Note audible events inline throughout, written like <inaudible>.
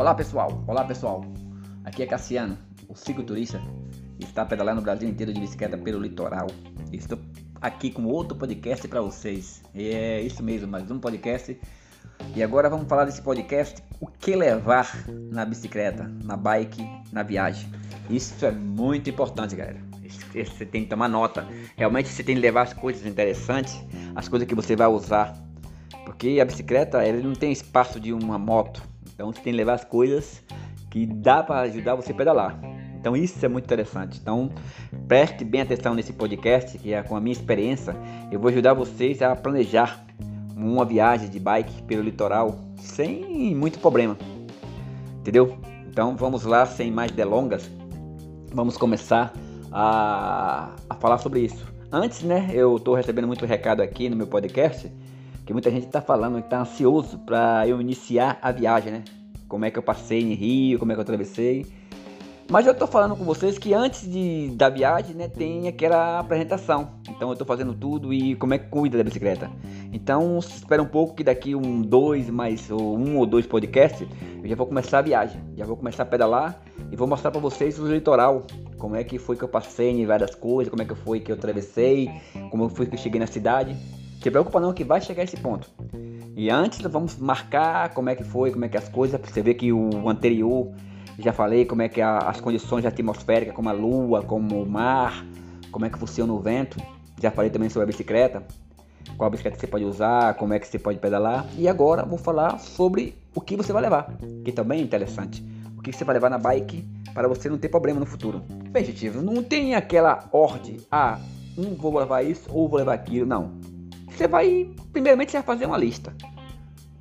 Olá pessoal, olá pessoal. Aqui é Cassiano, o cicloturista que está pedalando o Brasil inteiro de bicicleta pelo litoral. Estou aqui com outro podcast para vocês. É isso mesmo, mais um podcast. E agora vamos falar desse podcast: o que levar na bicicleta, na bike, na viagem. Isso é muito importante, galera. Você tem que tomar nota. Realmente você tem que levar as coisas interessantes, as coisas que você vai usar. Porque a bicicleta ele não tem espaço de uma moto. Então você tem que levar as coisas que dá para ajudar você a pedalar. Então isso é muito interessante. Então preste bem atenção nesse podcast, que é com a minha experiência, eu vou ajudar vocês a planejar uma viagem de bike pelo litoral sem muito problema. Entendeu? Então vamos lá, sem mais delongas, vamos começar a, a falar sobre isso. Antes, né, eu estou recebendo muito recado aqui no meu podcast que muita gente está falando que está ansioso para eu iniciar a viagem, né? Como é que eu passei em Rio, como é que eu atravessei. Mas eu estou falando com vocês que antes de, da viagem, né, tem aquela apresentação. Então eu estou fazendo tudo e como é que cuida da bicicleta. Então espera um pouco que daqui um, dois, mais ou um ou dois podcasts, eu já vou começar a viagem. Já vou começar a pedalar e vou mostrar para vocês o litoral. Como é que foi que eu passei em várias coisas, como é que foi que eu atravessei, como foi que eu cheguei na cidade. Se preocupa não que vai chegar esse ponto. E antes vamos marcar como é que foi, como é que as coisas, pra você ver que o anterior já falei como é que a, as condições atmosféricas, como a lua, como o mar, como é que funciona o vento. Já falei também sobre a bicicleta, qual bicicleta você pode usar, como é que você pode pedalar. E agora vou falar sobre o que você vai levar, que também é interessante. O que você vai levar na bike para você não ter problema no futuro. Bem, gente, não tem aquela ordem, ah, um vou levar isso ou vou levar aquilo, não você vai, primeiramente, você vai fazer uma lista.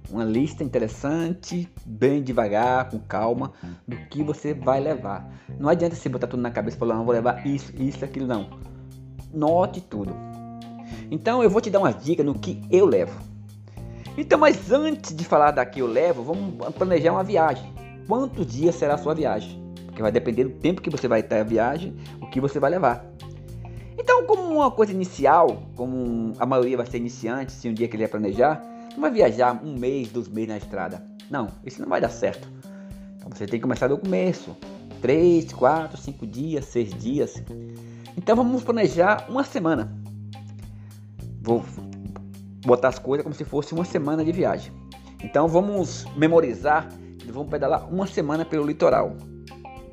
Uma lista interessante, bem devagar, com calma, do que você vai levar. Não adianta você botar tudo na cabeça e falar, não, vou levar isso, isso, aquilo, não. Note tudo. Então eu vou te dar umas dicas no que eu levo. Então, mas antes de falar da que eu levo, vamos planejar uma viagem. Quantos dias será a sua viagem? Porque vai depender do tempo que você vai estar a viagem, o que você vai levar. Então, como uma coisa inicial, como a maioria vai ser iniciante, se um dia querer planejar, não vai viajar um mês, dois meses na estrada. Não, isso não vai dar certo. Então você tem que começar do começo. Três, quatro, cinco dias, seis dias. Então vamos planejar uma semana. Vou botar as coisas como se fosse uma semana de viagem. Então vamos memorizar vamos pedalar uma semana pelo litoral.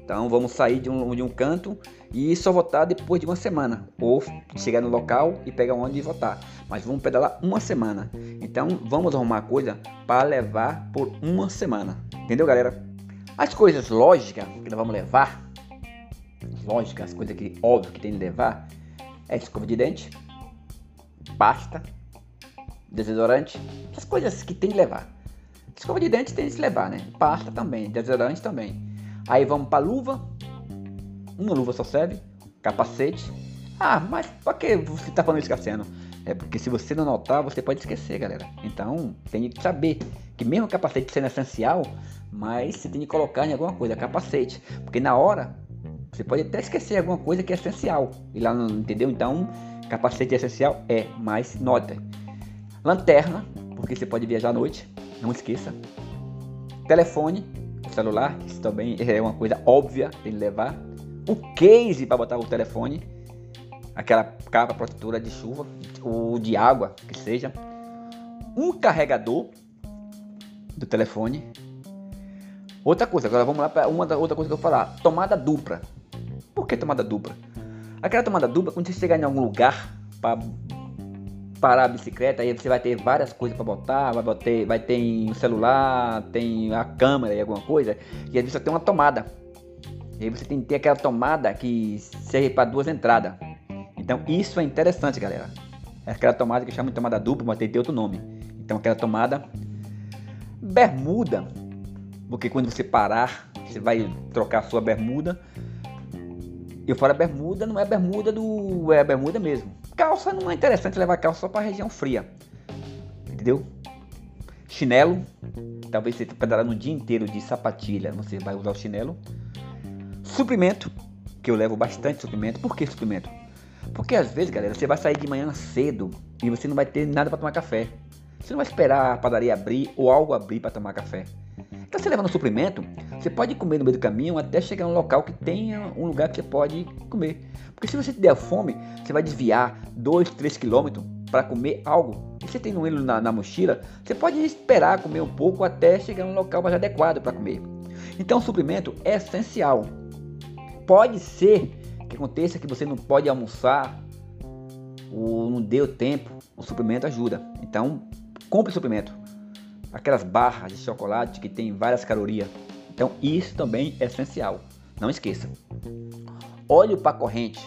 Então vamos sair de um, de um canto e só votar depois de uma semana. Ou chegar no local e pegar onde votar. Mas vamos pedalar uma semana. Então vamos arrumar coisa para levar por uma semana. Entendeu, galera? As coisas lógicas que nós vamos levar, lógicas, as coisas que óbvio que tem que levar, é escova de dente, pasta, desodorante, as coisas que tem que levar. Escova de dente tem que levar, né? Pasta também, desodorante também. Aí vamos para luva, uma luva só serve, capacete. Ah, mas pra que você tá falando Cassiano? É porque se você não notar, você pode esquecer, galera. Então, tem que saber que mesmo o capacete sendo essencial, mas você tem que colocar em alguma coisa, capacete. Porque na hora, você pode até esquecer alguma coisa que é essencial. E lá não entendeu? Então, capacete é essencial é, mas nota. Lanterna, porque você pode viajar à noite, não esqueça. Telefone, celular, isso também é uma coisa óbvia, que levar o case para botar o telefone, aquela capa protetora de chuva ou de água, que seja, um carregador do telefone. Outra coisa, agora vamos lá para uma da outra coisa que eu vou falar, tomada dupla. Por que tomada dupla? Aquela tomada dupla, quando você chegar em algum lugar para parar a bicicleta, aí você vai ter várias coisas para botar, vai ter, vai ter um celular, tem a câmera e alguma coisa, e às vezes só tem uma tomada. E aí você tem que ter aquela tomada que serve para duas entradas. Então isso é interessante, galera. É aquela tomada que chama de tomada dupla, mas tem outro nome. Então aquela tomada bermuda, porque quando você parar, você vai trocar a sua bermuda. Eu falo bermuda, não é bermuda do. é bermuda mesmo. Calça não é interessante levar calça só para região fria. Entendeu? Chinelo, talvez você pedalando um dia inteiro de sapatilha, você vai usar o chinelo. Suprimento, que eu levo bastante suprimento. Por que suprimento? Porque às vezes, galera, você vai sair de manhã cedo e você não vai ter nada para tomar café. Você não vai esperar a padaria abrir ou algo abrir para tomar café. Então você levando um suplemento, você pode comer no meio do caminho até chegar a um local que tenha um lugar que você pode comer. Porque se você der fome, você vai desviar 2, 3 quilômetros para comer algo. E você tem um ele na, na mochila, você pode esperar comer um pouco até chegar a um local mais adequado para comer. Então o suplemento é essencial. Pode ser que aconteça que você não pode almoçar ou não deu tempo, o suplemento ajuda. Então compre suplemento aquelas barras de chocolate que tem várias calorias. Então isso também é essencial. Não esqueça. Óleo para corrente.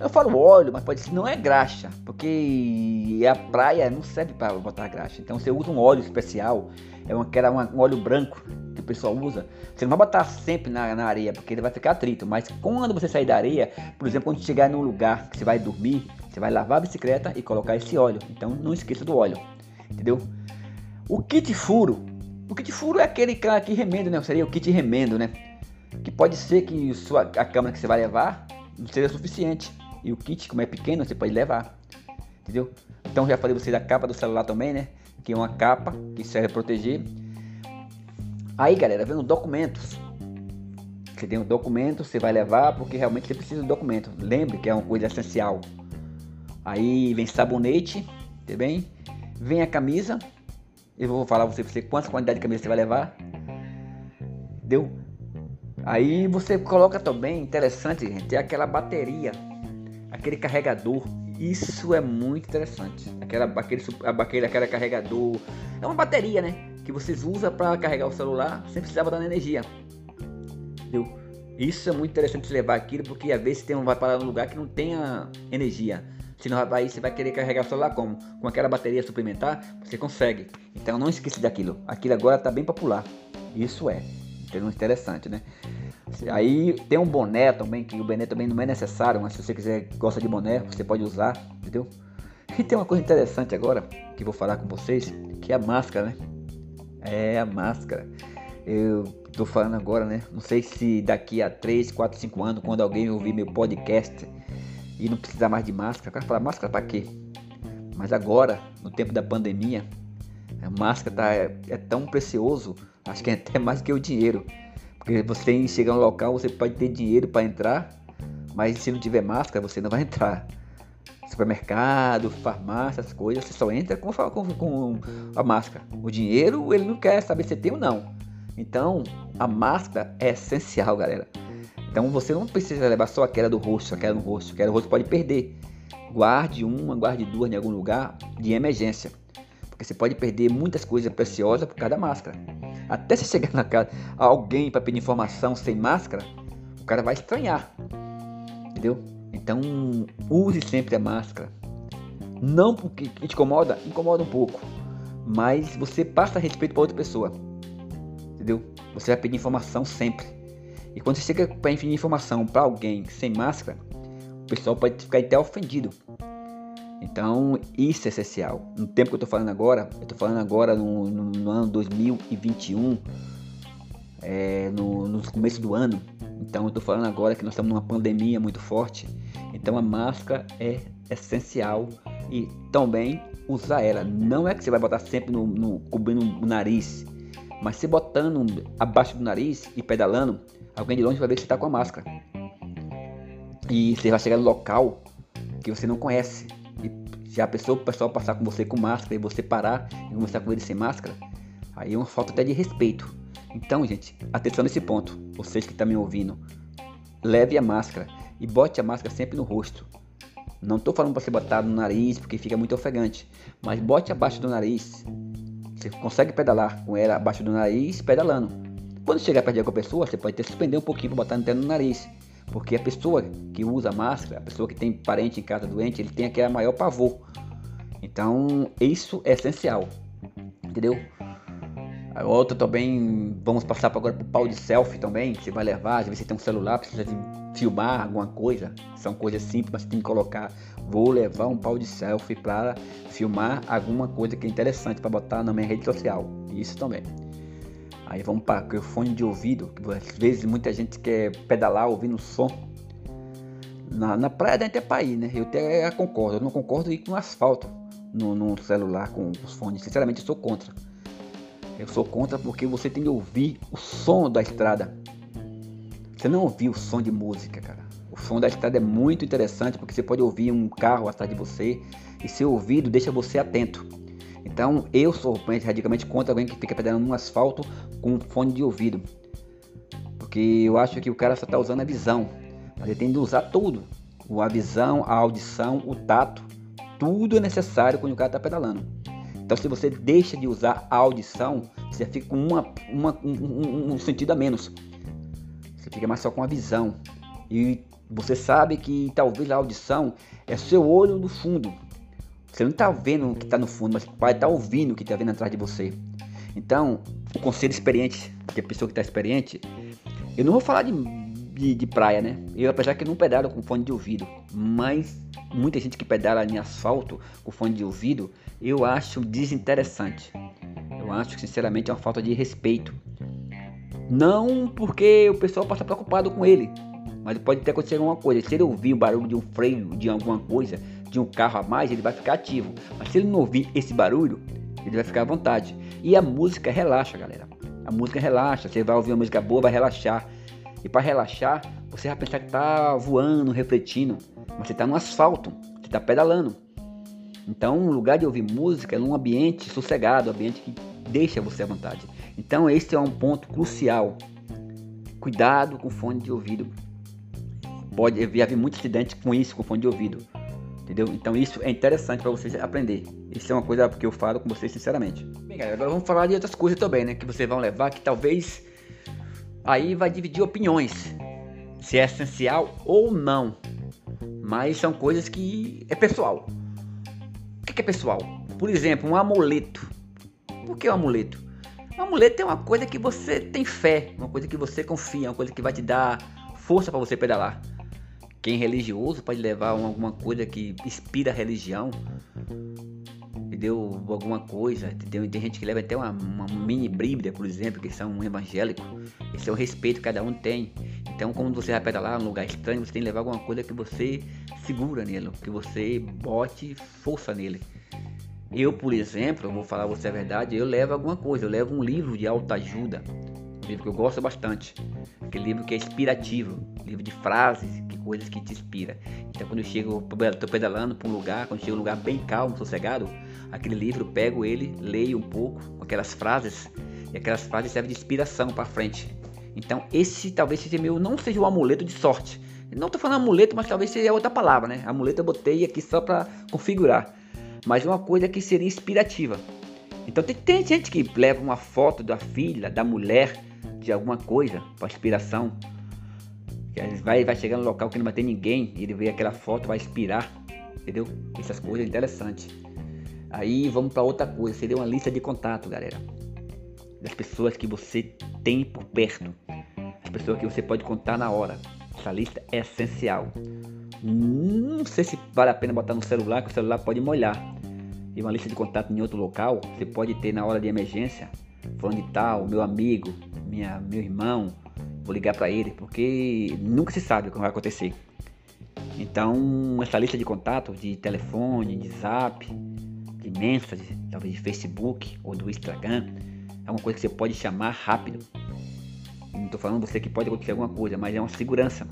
Eu falo óleo, mas pode ser não é graxa, porque a praia não serve para botar graxa. Então você usa um óleo especial, é uma, que era um óleo branco que o pessoal usa. Você não vai botar sempre na, na, areia, porque ele vai ficar atrito. Mas quando você sair da areia, por exemplo, quando chegar num lugar que você vai dormir, você vai lavar a bicicleta e colocar esse óleo. Então não esqueça do óleo, entendeu? O kit furo. O kit furo é aquele que remendo, né? Seria o kit remendo, né? Que pode ser que sua, a câmera que você vai levar não seja suficiente. E o kit, como é pequeno, você pode levar. Entendeu? Então já falei você da capa do celular também, né? Que é uma capa que serve para proteger. Aí, galera, vendo documentos. Você tem um documento, você vai levar porque realmente você precisa do documento. Lembre que é uma coisa essencial. Aí vem sabonete, tá bem? Vem a camisa, eu vou falar você, você quantas quantidades de camisa você vai levar. Deu? Aí você coloca também, interessante, gente, é aquela bateria, aquele carregador. Isso é muito interessante. Aquela, aquele, aquele, aquele carregador. É uma bateria, né? Que vocês usam para carregar o celular sem precisar dar energia. Entendeu? Isso é muito interessante levar aquilo, porque às vezes tem um, vai parar num lugar que não tenha energia. Senão aí você vai querer carregar o celular como? Com aquela bateria suplementar, você consegue. Então não esqueça daquilo. Aquilo agora está bem popular. Isso é. Interessante, né? Aí tem um boné também, que o boné também não é necessário, mas se você quiser, gosta de boné, você pode usar, entendeu? E tem uma coisa interessante agora, que vou falar com vocês, que é a máscara, né? É a máscara. Eu tô falando agora, né? Não sei se daqui a 3, 4, 5 anos, quando alguém ouvir meu podcast, e não precisar mais de máscara. O cara fala, máscara para quê? Mas agora, no tempo da pandemia, a máscara tá, é, é tão precioso, acho que é até mais que o dinheiro. Porque você chegar um local, você pode ter dinheiro para entrar, mas se não tiver máscara, você não vai entrar. Supermercado, farmácia, essas coisas, você só entra com, com, com a máscara. O dinheiro, ele não quer saber se tem ou não. Então, a máscara é essencial, galera. Então você não precisa levar só aquela do rosto, aquela no rosto, aquela no rosto pode perder. Guarde uma, guarde duas em algum lugar de emergência. Porque você pode perder muitas coisas preciosas por causa da máscara. Até se chegar na casa alguém para pedir informação sem máscara, o cara vai estranhar. Entendeu? Então use sempre a máscara. Não porque te incomoda, incomoda um pouco. Mas você passa respeito para outra pessoa. Entendeu? Você vai pedir informação sempre. E quando você chega para enviar informação para alguém sem máscara, o pessoal pode ficar até ofendido. Então, isso é essencial. No tempo que eu estou falando agora, eu estou falando agora no, no, no, ano 2021, é, no, no começo do ano. Então, eu estou falando agora que nós estamos numa pandemia muito forte. Então, a máscara é essencial e também usar ela. Não é que você vai botar sempre no, no cobrindo o nariz, mas se botando abaixo do nariz e pedalando, alguém de longe vai ver que você está com a máscara. E você vai chegar no local que você não conhece. E já a pessoa, o pessoal passar com você com máscara e você parar e conversar com ele sem máscara, aí é uma falta até de respeito. Então, gente, atenção nesse ponto. Vocês que estão me ouvindo, leve a máscara e bote a máscara sempre no rosto. Não estou falando para você botar no nariz porque fica muito ofegante, mas bote abaixo do nariz. Você consegue pedalar com ela abaixo do nariz, pedalando. Quando chegar perto de alguma pessoa, você pode até suspender um pouquinho para botar a antena no nariz. Porque a pessoa que usa máscara, a pessoa que tem parente em casa doente, ele tem aquele maior pavor. Então, isso é essencial. Entendeu? A outra também, vamos passar agora o pau de selfie também. Você vai levar, às vezes você tem um celular, precisa de filmar alguma coisa. São coisas simples, mas você tem que colocar. Vou levar um pau de selfie para filmar alguma coisa que é interessante para botar na minha rede social. Isso também. Aí vamos para o fone de ouvido, às vezes muita gente quer pedalar ouvindo som. Na, na praia da Itapaí, né? Eu até concordo, eu não concordo ir com asfalto no, no celular com os fones. Sinceramente, eu sou contra. Eu sou contra porque você tem que ouvir o som da estrada. Você não ouvir o som de música, cara. O som da estrada é muito interessante porque você pode ouvir um carro atrás de você e seu ouvido deixa você atento. Então eu sou radicalmente contra alguém que fica pedalando no asfalto com fone de ouvido. Porque eu acho que o cara só está usando a visão. Mas ele tem de usar tudo. A visão, a audição, o tato. Tudo é necessário quando o cara está pedalando. Então se você deixa de usar a audição, você fica com uma, uma um, um, sentido a menos. Você fica mais só com a visão. E você sabe que talvez a audição é seu olho no fundo. Você não está vendo o que está no fundo, mas vai estar tá ouvindo o que está vendo atrás de você. Então, o conselho experiente, que a pessoa que está experiente, eu não vou falar de, de, de, praia, né? Eu, apesar que não pedalo com fone de ouvido, mas muita gente que pedala em asfalto com fone de ouvido, eu acho desinteressante. Eu acho, sinceramente, é uma falta de respeito. Não porque o pessoal passa preocupado com ele, mas pode ter acontecido alguma coisa. Se ele ouvir o barulho de um freio, de alguma coisa, de um carro a mais, ele vai ficar ativo. Mas se ele não ouvir esse barulho, ele vai ficar à vontade. E a música relaxa, galera. A música relaxa. Você vai ouvir uma música boa, vai relaxar. E para relaxar, você vai pensar que está voando, refletindo. Mas você está no asfalto, você está pedalando. Então, o lugar de ouvir música é num ambiente sossegado, ambiente que deixa você à vontade. Então, esse é um ponto crucial. Cuidado com fone de ouvido. Pode haver muitos acidentes com isso, com fone de ouvido. Entendeu? Então isso é interessante para vocês aprender. Isso é uma coisa que eu falo com vocês sinceramente. Bem, galera, agora vamos falar de outras coisas também, né? Que vocês vão levar, que talvez aí vai dividir opiniões. Se é essencial ou não. Mas são coisas que é pessoal. O que é pessoal? Por exemplo, um amuleto. Por que um amuleto? Um amuleto é uma coisa que você tem fé, uma coisa que você confia, uma coisa que vai te dar força para você pedalar. Quem é religioso pode levar alguma coisa que inspira a religião, entendeu? Alguma coisa, entendeu? Tem gente que leva até uma, uma mini bíblia, por exemplo, que são evangélicos. Esse é o respeito que cada um tem. Então, quando você vai pedalar num lugar estranho, você tem que levar alguma coisa que você segura nele, que você bote força nele. Eu, por exemplo, vou falar você a verdade, eu levo alguma coisa, eu levo um livro de autoajuda, um livro que eu gosto bastante, aquele livro que é inspirativo, livro de frases, coisas que te inspira. Então quando eu chego, estou pedalando para um lugar, quando chego um lugar bem calmo, sossegado, aquele livro, pego ele, leio um pouco, aquelas frases, e aquelas frases servem de inspiração para frente. Então esse talvez seja meu, não seja o amuleto de sorte. Não estou falando amuleto, mas talvez seja outra palavra, né? Amuleto eu botei aqui só para configurar. Mas uma coisa que seria inspirativa. Então tem, tem gente que leva uma foto da filha, da mulher, de alguma coisa para inspiração vai, vai chegar no local que não vai ter ninguém, e ele vê aquela foto, vai inspirar, entendeu? Essas coisas interessantes. Aí vamos para outra coisa, seria uma lista de contato, galera. Das pessoas que você tem por perto. As pessoas que você pode contar na hora. Essa lista é essencial. Não sei se vale a pena botar no celular, que o celular pode molhar. E uma lista de contato em outro local, você pode ter na hora de emergência, falando de tal, meu amigo, minha, meu irmão, vou ligar para ele, porque nunca se sabe o que vai acontecer. Então, essa lista de contatos, de telefone, de zap, de mensagem, talvez de Facebook ou do Instagram, é uma coisa que você pode chamar rápido. Não estou falando você que pode acontecer alguma coisa, mas é uma segurança.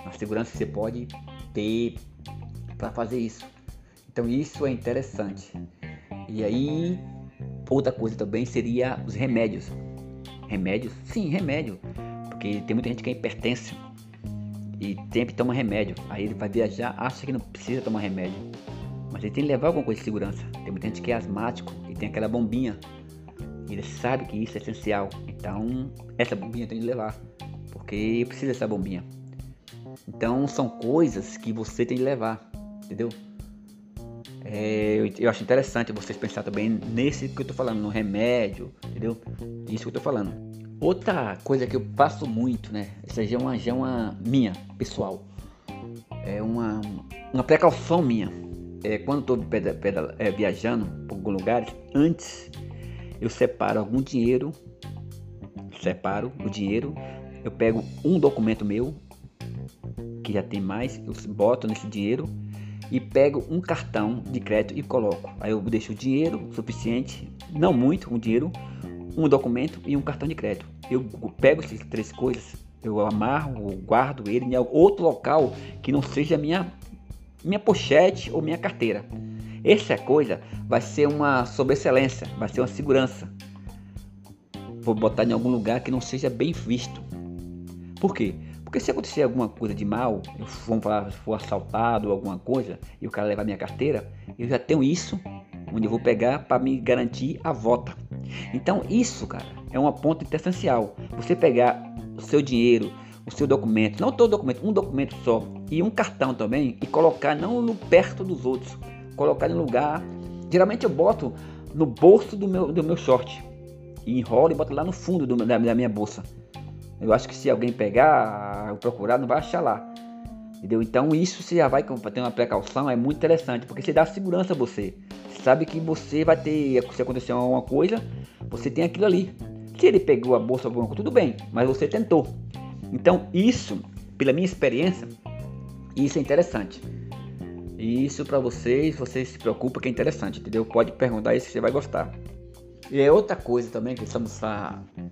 Uma segurança que você pode ter para fazer isso. Então, isso é interessante. E aí, outra coisa também seria os remédios. Remédios? Sim, remédio. Porque tem muita gente que é hipertenso e sempre toma remédio. Aí ele vai viajar, acha que não precisa tomar remédio. Mas ele tem que levar alguma coisa de segurança. Tem muita gente que é asmático e tem aquela bombinha. Ele sabe que isso é essencial. Então, essa bombinha tem que levar. Porque precisa dessa bombinha. Então, são coisas que você tem que levar. Entendeu? É, eu, eu, acho interessante vocês pensar também nesse que eu tô falando, no remédio, entendeu? Isso que eu tô falando. Outra coisa que eu faço muito, né? Essa já é uma, já é uma minha, pessoal. É uma, uma precaução minha. É, quando estou é, viajando por lugares, antes eu separo algum dinheiro, separo o dinheiro, eu pego um documento meu, que já tem mais, eu boto nesse dinheiro e pego um cartão de crédito e coloco. Aí eu deixo o dinheiro suficiente, não muito, um dinheiro um documento e um cartão de crédito. Eu pego essas três coisas, eu amarro, guardo ele em outro local que não seja minha minha pochete ou minha carteira. Essa coisa vai ser uma sobreexcelência, vai ser uma segurança. Vou botar em algum lugar que não seja bem visto. Por quê? Porque se acontecer alguma coisa de mal, eu vamos falar, for assaltado ou alguma coisa, e o cara levar minha carteira, eu já tenho isso onde eu vou pegar para me garantir a volta. Então isso, cara, é uma ponta essencial. Você pegar o seu dinheiro, o seu documento, não todo documento, um documento só e um cartão também e colocar não no perto dos outros, colocar em lugar. Geralmente eu boto no bolso do meu, do meu short e enrolo e boto lá no fundo do, da, da minha bolsa. Eu acho que se alguém pegar, procurar, não vai achar lá. Entendeu? Então isso você já vai ter uma precaução, é muito interessante, porque você dá segurança a você. Sabe que você vai ter, se acontecer alguma coisa, você tem aquilo ali. Se ele pegou a bolsa alguma coisa, tudo bem, mas você tentou. Então isso, pela minha experiência, isso é interessante. Isso para vocês, vocês se preocupam que é interessante, entendeu? Pode perguntar isso que você vai gostar. E é outra coisa também que estamos,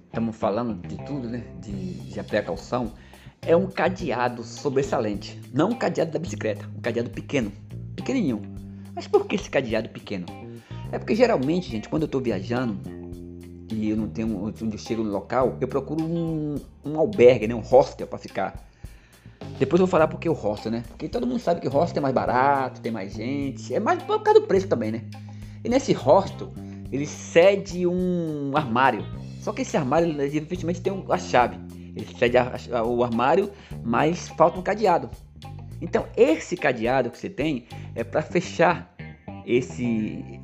estamos falando de tudo, né? De, de precaução é um cadeado sobressalente. Não um cadeado da bicicleta, um cadeado pequeno, pequenininho. Mas por que esse cadeado pequeno? É porque geralmente, gente, quando eu estou viajando e eu não tenho onde eu chego no local, eu procuro um, um albergue, né, um hostel para ficar. Depois eu vou falar porque o hostel, né? Porque todo mundo sabe que hostel é mais barato, tem mais gente, é mais por causa do preço também, né? E nesse hostel, ele cede um armário. Só que esse armário, evidentemente, tem a chave. Ele cede o armário, mas falta um cadeado. Então, esse cadeado que você tem é para fechar esse,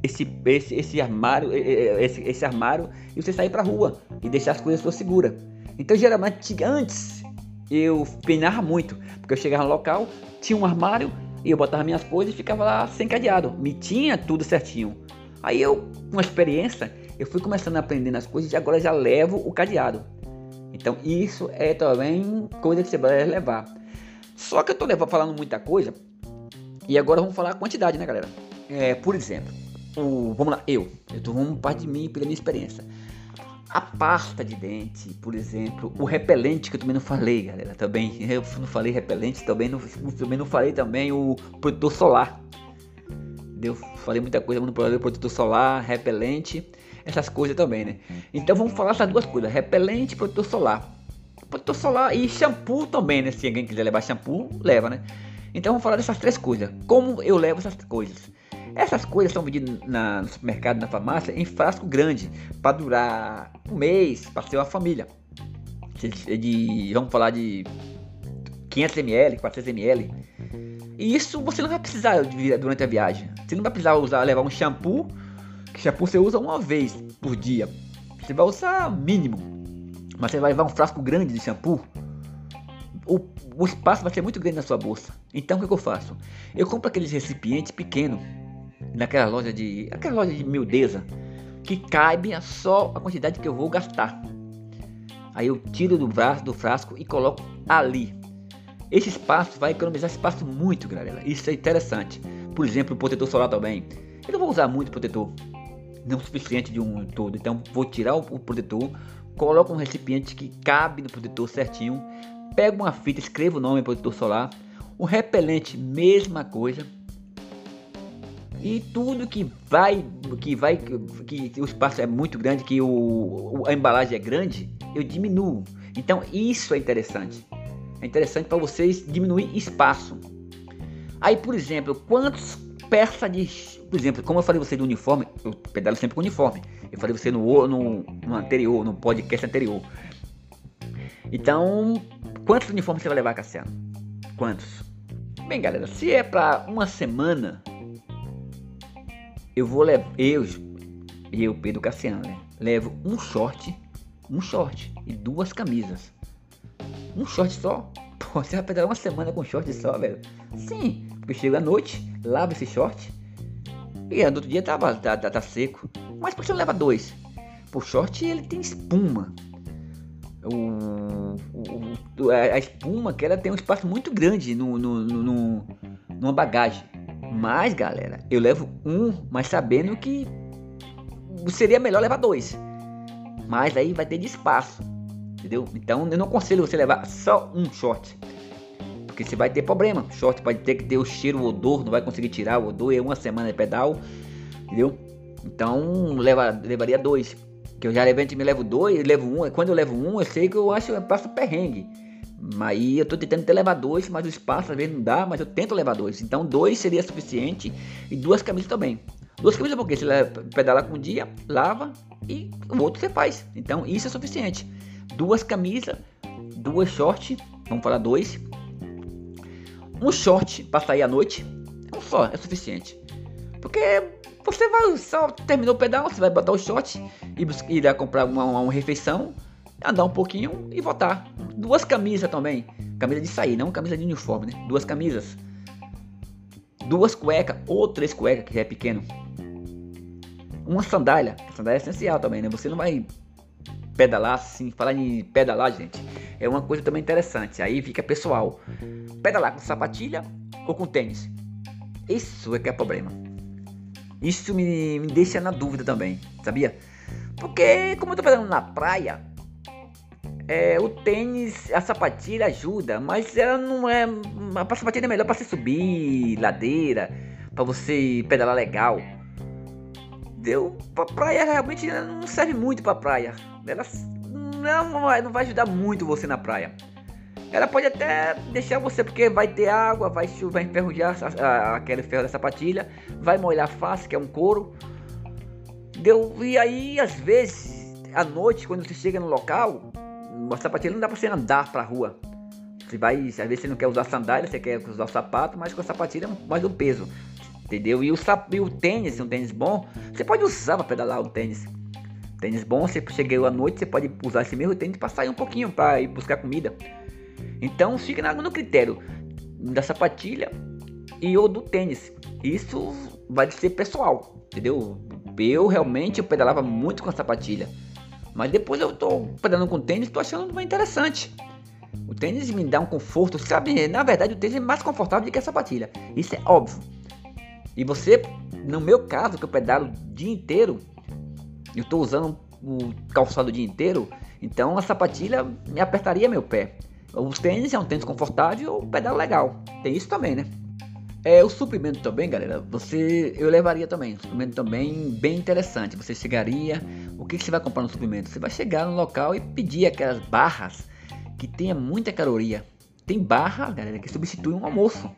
esse, esse, esse armário, esse, esse armário e você sair para rua e deixar as coisas suas seguras. Então, geralmente, antes eu penava muito, porque eu chegava no local, tinha um armário e eu botava minhas coisas e ficava lá sem cadeado. Me tinha tudo certinho. Aí eu, com a experiência, eu fui começando a aprender as coisas e agora já levo o cadeado. Então isso é também coisa que você vai levar. Só que eu tô falando muita coisa e agora vamos falar a quantidade, né, galera? É, por exemplo, o, vamos lá, eu, eu tô vamos parte de mim pela minha experiência. A pasta de dente, por exemplo, o repelente que eu também não falei, galera, também <laughs> eu não falei repelente, também não, também não falei também o protetor solar. Eu falei muita coisa no protetor solar, repelente essas coisas também, né? Então vamos falar essas duas coisas: repelente e protetor solar. Protetor solar e shampoo também, né? Se alguém quiser levar shampoo, leva, né? Então vamos falar dessas três coisas. Como eu levo essas coisas? Essas coisas são vendidas na, no supermercado, na farmácia, em frasco grande, para durar um mês, para ser uma família. De, vamos falar de 500 ml, 400 ml. E isso você não vai precisar durante a viagem. Você não vai precisar usar, levar um shampoo que shampoo você usa uma vez por dia. Você vai usar mínimo. Mas você vai levar um frasco grande de shampoo. O, o espaço vai ser muito grande na sua bolsa. Então o que, que eu faço? Eu compro aqueles recipientes pequenos. Naquela loja de. aquela loja de miudeza. Que cabe só a quantidade que eu vou gastar. Aí eu tiro do braço do frasco e coloco ali. Esse espaço vai economizar espaço muito, galera. Isso é interessante. Por exemplo, o protetor solar também. Eu não vou usar muito protetor não suficiente de um todo. Então vou tirar o, o protetor, coloco um recipiente que cabe no protetor certinho, pego uma fita, escrevo o nome protetor solar, o repelente mesma coisa. E tudo que vai, que vai, que, que o espaço é muito grande, que o, a embalagem é grande, eu diminuo. Então isso é interessante. É interessante para vocês diminuir espaço. Aí, por exemplo, quantos peças de por exemplo, como eu falei você do uniforme, eu pedalo sempre com uniforme. Eu falei você no, no, no anterior, no podcast anterior. Então, quantos uniformes você vai levar, Cassiano? Quantos? Bem, galera, se é para uma semana, eu vou levar. Eu, eu, Pedro Cassiano, né? Levo um short, um short e duas camisas. Um short só? Pô, você vai pedalar uma semana com short só, velho? Sim, porque chega à noite, lava esse short e no outro dia tava, tá, tá, tá seco. Mas por que você não leva dois? O short ele tem espuma. O, o, a espuma que ela tem um espaço muito grande no, no, no, numa bagagem. Mas galera, eu levo um, mas sabendo que seria melhor levar dois. mas aí vai ter de espaço, entendeu? Então eu não aconselho você levar só um short, porque você vai ter problema. Short pode ter que ter o cheiro, o odor, não vai conseguir tirar o odor, é uma semana de pedal, entendeu? Então leva, levaria dois, que eu já levei, me levo dois, levo um. Quando eu levo um, eu sei que eu acho eu passo perrengue. Aí eu tô tentando levar dois, mas o espaço às vezes não dá, mas eu tento levar dois. Então dois seria suficiente e duas camisas também. Duas camisas porque você pedala com um dia, lava e o outro você faz. Então isso é suficiente. Duas camisas, duas shorts, vamos falar dois. Um short para sair à noite, um só é suficiente. Porque você vai só terminou o pedal, você vai botar o short e ir comprar uma, uma refeição, andar um pouquinho e voltar. Duas camisas também, camisa de sair, não camisa de uniforme, né? Duas camisas, duas cuecas ou três cuecas que é pequeno uma sandália. A sandália é essencial também, né? Você não vai pedalar assim, falar em pedalar, gente, é uma coisa também interessante. Aí fica pessoal. Pedalar com sapatilha ou com tênis? Isso é que é problema. Isso me, me deixa na dúvida também, sabia? Porque como eu tô pedalando na praia, é, o tênis, a sapatilha ajuda, mas ela não é. A sapatilha é melhor para você subir ladeira, para você pedalar legal deu pra praia realmente não serve muito pra praia. Ela não vai, não vai ajudar muito você na praia. Ela pode até deixar você, porque vai ter água, vai, vai enferrujar aquele ferro da sapatilha, vai molhar fácil, que é um couro. Deu, e aí, às vezes, à noite, quando você chega no local, a sapatilha não dá pra você andar pra rua. Você vai, às vezes você não quer usar sandália, você quer usar sapato, mas com a sapatilha é mais um peso entendeu? E o, e o tênis, um tênis bom, você pode usar para pedalar o tênis. Tênis bom, você chegou à noite, você pode usar esse mesmo tênis para sair um pouquinho, para ir buscar comida. Então fica no critério da sapatilha e ou do tênis. Isso vai ser pessoal, entendeu? Eu realmente eu pedalava muito com a sapatilha. Mas depois eu tô pedalando com tênis, tô achando mais interessante. O tênis me dá um conforto, sabe? Na verdade, o tênis é mais confortável do que a sapatilha. Isso é óbvio. E você, no meu caso, que eu pedalo o dia inteiro, eu estou usando o calçado o dia inteiro, então a sapatilha me apertaria meu pé. Os tênis é um tênis confortável, o pedal legal. Tem isso também, né? É, o suprimento também, galera, você eu levaria também. Um suprimento também bem interessante. Você chegaria, o que, que você vai comprar no suprimento? Você vai chegar no local e pedir aquelas barras que tenha muita caloria. Tem barra, galera, que substitui um almoço.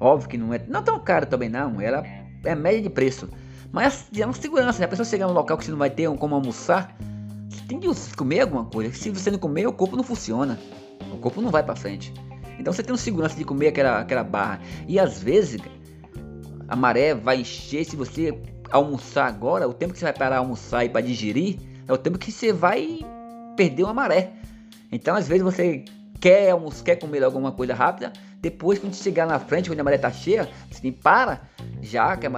Óbvio que não é não tão caro também não, ela é média de preço. Mas é uma segurança, né? A pessoa chegar num local que você não vai ter como almoçar, você tem que comer alguma coisa. Se você não comer, o corpo não funciona. O corpo não vai para frente. Então você tem um segurança de comer aquela, aquela barra. E às vezes a maré vai encher se você almoçar agora, o tempo que você vai parar almoçar e para digerir, é o tempo que você vai perder uma maré. Então às vezes você quer almoçar, quer comer alguma coisa rápida, depois, quando chegar na frente, quando a maré tá cheia, você para, já que,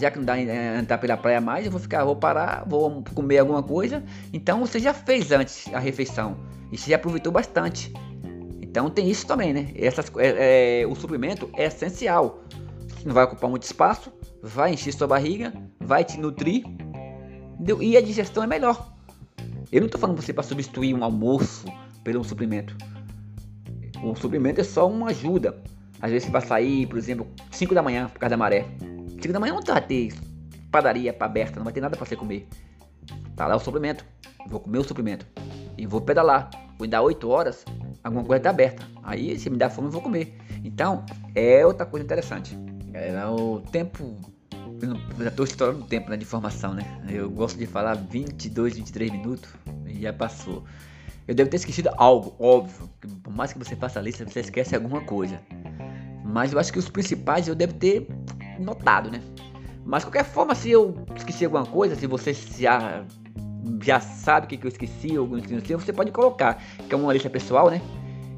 já que não dá é, entrar pela praia mais, eu vou ficar, vou parar, vou comer alguma coisa. Então você já fez antes a refeição e você já aproveitou bastante. Então tem isso também, né? Essas, é, é, o suprimento é essencial. Não vai ocupar muito espaço, vai encher sua barriga, vai te nutrir entendeu? e a digestão é melhor. Eu não estou falando você para substituir um almoço pelo um suplemento. O suprimento é só uma ajuda. Às vezes você vai sair, por exemplo, 5 da manhã por causa da maré. 5 da manhã não vai ter padaria aberta, não vai ter nada para você comer. Tá lá o suplemento. Vou comer o suplemento. E vou pedalar. Vou dar 8 horas, alguma coisa tá aberta. Aí se me dá fome eu vou comer. Então, é outra coisa interessante. Galera, o tempo. Eu já estou estourando o tempo né, de formação, né? Eu gosto de falar 22, 23 minutos e já passou. Eu devo ter esquecido algo, óbvio. Por mais que você faça a lista, você esquece alguma coisa. Mas eu acho que os principais eu devo ter notado, né? Mas qualquer forma, se eu esqueci alguma coisa, se você já, já sabe o que, eu esqueci ou não esqueci, você pode colocar, que é uma lista pessoal, né?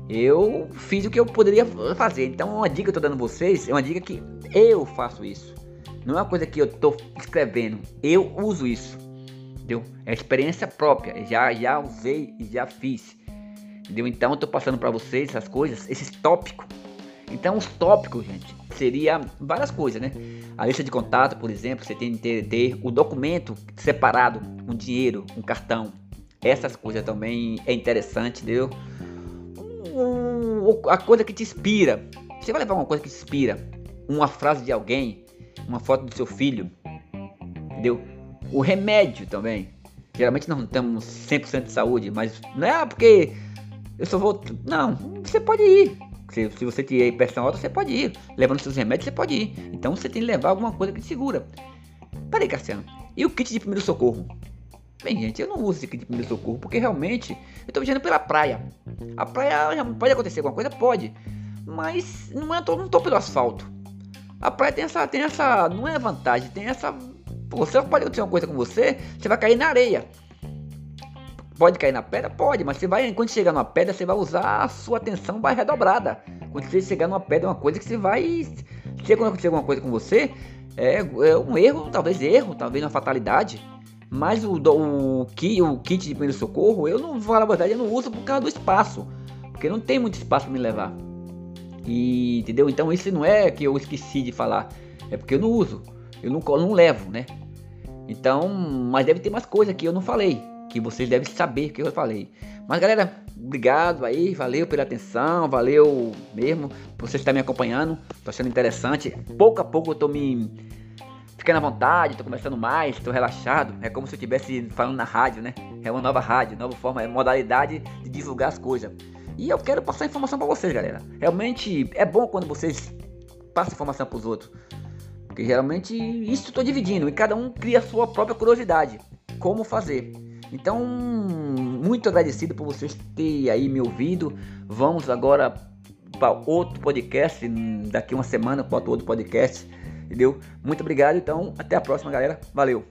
Eu fiz o que eu poderia fazer. Então, uma dica que eu tô dando vocês é uma dica que eu faço isso. Não é uma coisa que eu tô escrevendo, eu uso isso entendeu? É experiência própria, já já usei e já fiz, entendeu? Então eu passando para vocês essas coisas, esses tópicos. Então os tópicos, gente, seria várias coisas, né? A lista de contato, por exemplo, você tem que ter, ter o documento separado, um dinheiro, um cartão, Essas coisas também é interessante, entendeu? a coisa que te inspira. Você vai levar uma coisa que te inspira, uma frase de alguém, uma foto do seu filho, entendeu? O remédio também. Geralmente nós não temos 100% de saúde, mas não é porque eu só vou. Não, você pode ir. Se, se você tiver pressão alta, você pode ir. Levando seus remédios, você pode ir. Então você tem que levar alguma coisa que te segura. Peraí, Cassiano. E o kit de primeiro socorro? Bem, gente, eu não uso esse kit de primeiro socorro porque realmente eu tô viajando pela praia. A praia pode acontecer alguma coisa? Pode. Mas não, é, não tô pelo asfalto. A praia tem essa, tem essa. Não é vantagem, tem essa. Você pode acontecer uma coisa com você, você vai cair na areia. Pode cair na pedra? Pode, mas você vai, quando chegar numa pedra, você vai usar a sua atenção vai redobrada. Quando você chegar numa pedra, é uma coisa que você vai. Se acontecer alguma coisa com você, é, é um erro, talvez erro, talvez uma fatalidade. Mas o, o, o kit de primeiro socorro, eu não vou falar a verdade, eu não uso por causa do espaço. Porque não tem muito espaço para me levar. E entendeu? Então isso não é que eu esqueci de falar. É porque eu não uso. Eu não, não levo, né? Então, mas deve ter mais coisa que eu não falei. Que vocês devem saber que eu falei. Mas galera, obrigado aí, valeu pela atenção, valeu mesmo por você estar me acompanhando. Tô achando interessante. Pouco a pouco eu tô me ficando à vontade, tô conversando mais, tô relaxado. É como se eu estivesse falando na rádio, né? É uma nova rádio, nova forma, é modalidade de divulgar as coisas. E eu quero passar informação para vocês, galera. Realmente é bom quando vocês passam informação para os outros. Porque geralmente isso tô dividindo e cada um cria a sua própria curiosidade. Como fazer. Então, muito agradecido por vocês terem aí me ouvido. Vamos agora para outro podcast. Daqui uma semana para outro podcast Entendeu? Muito obrigado. Então, até a próxima, galera. Valeu!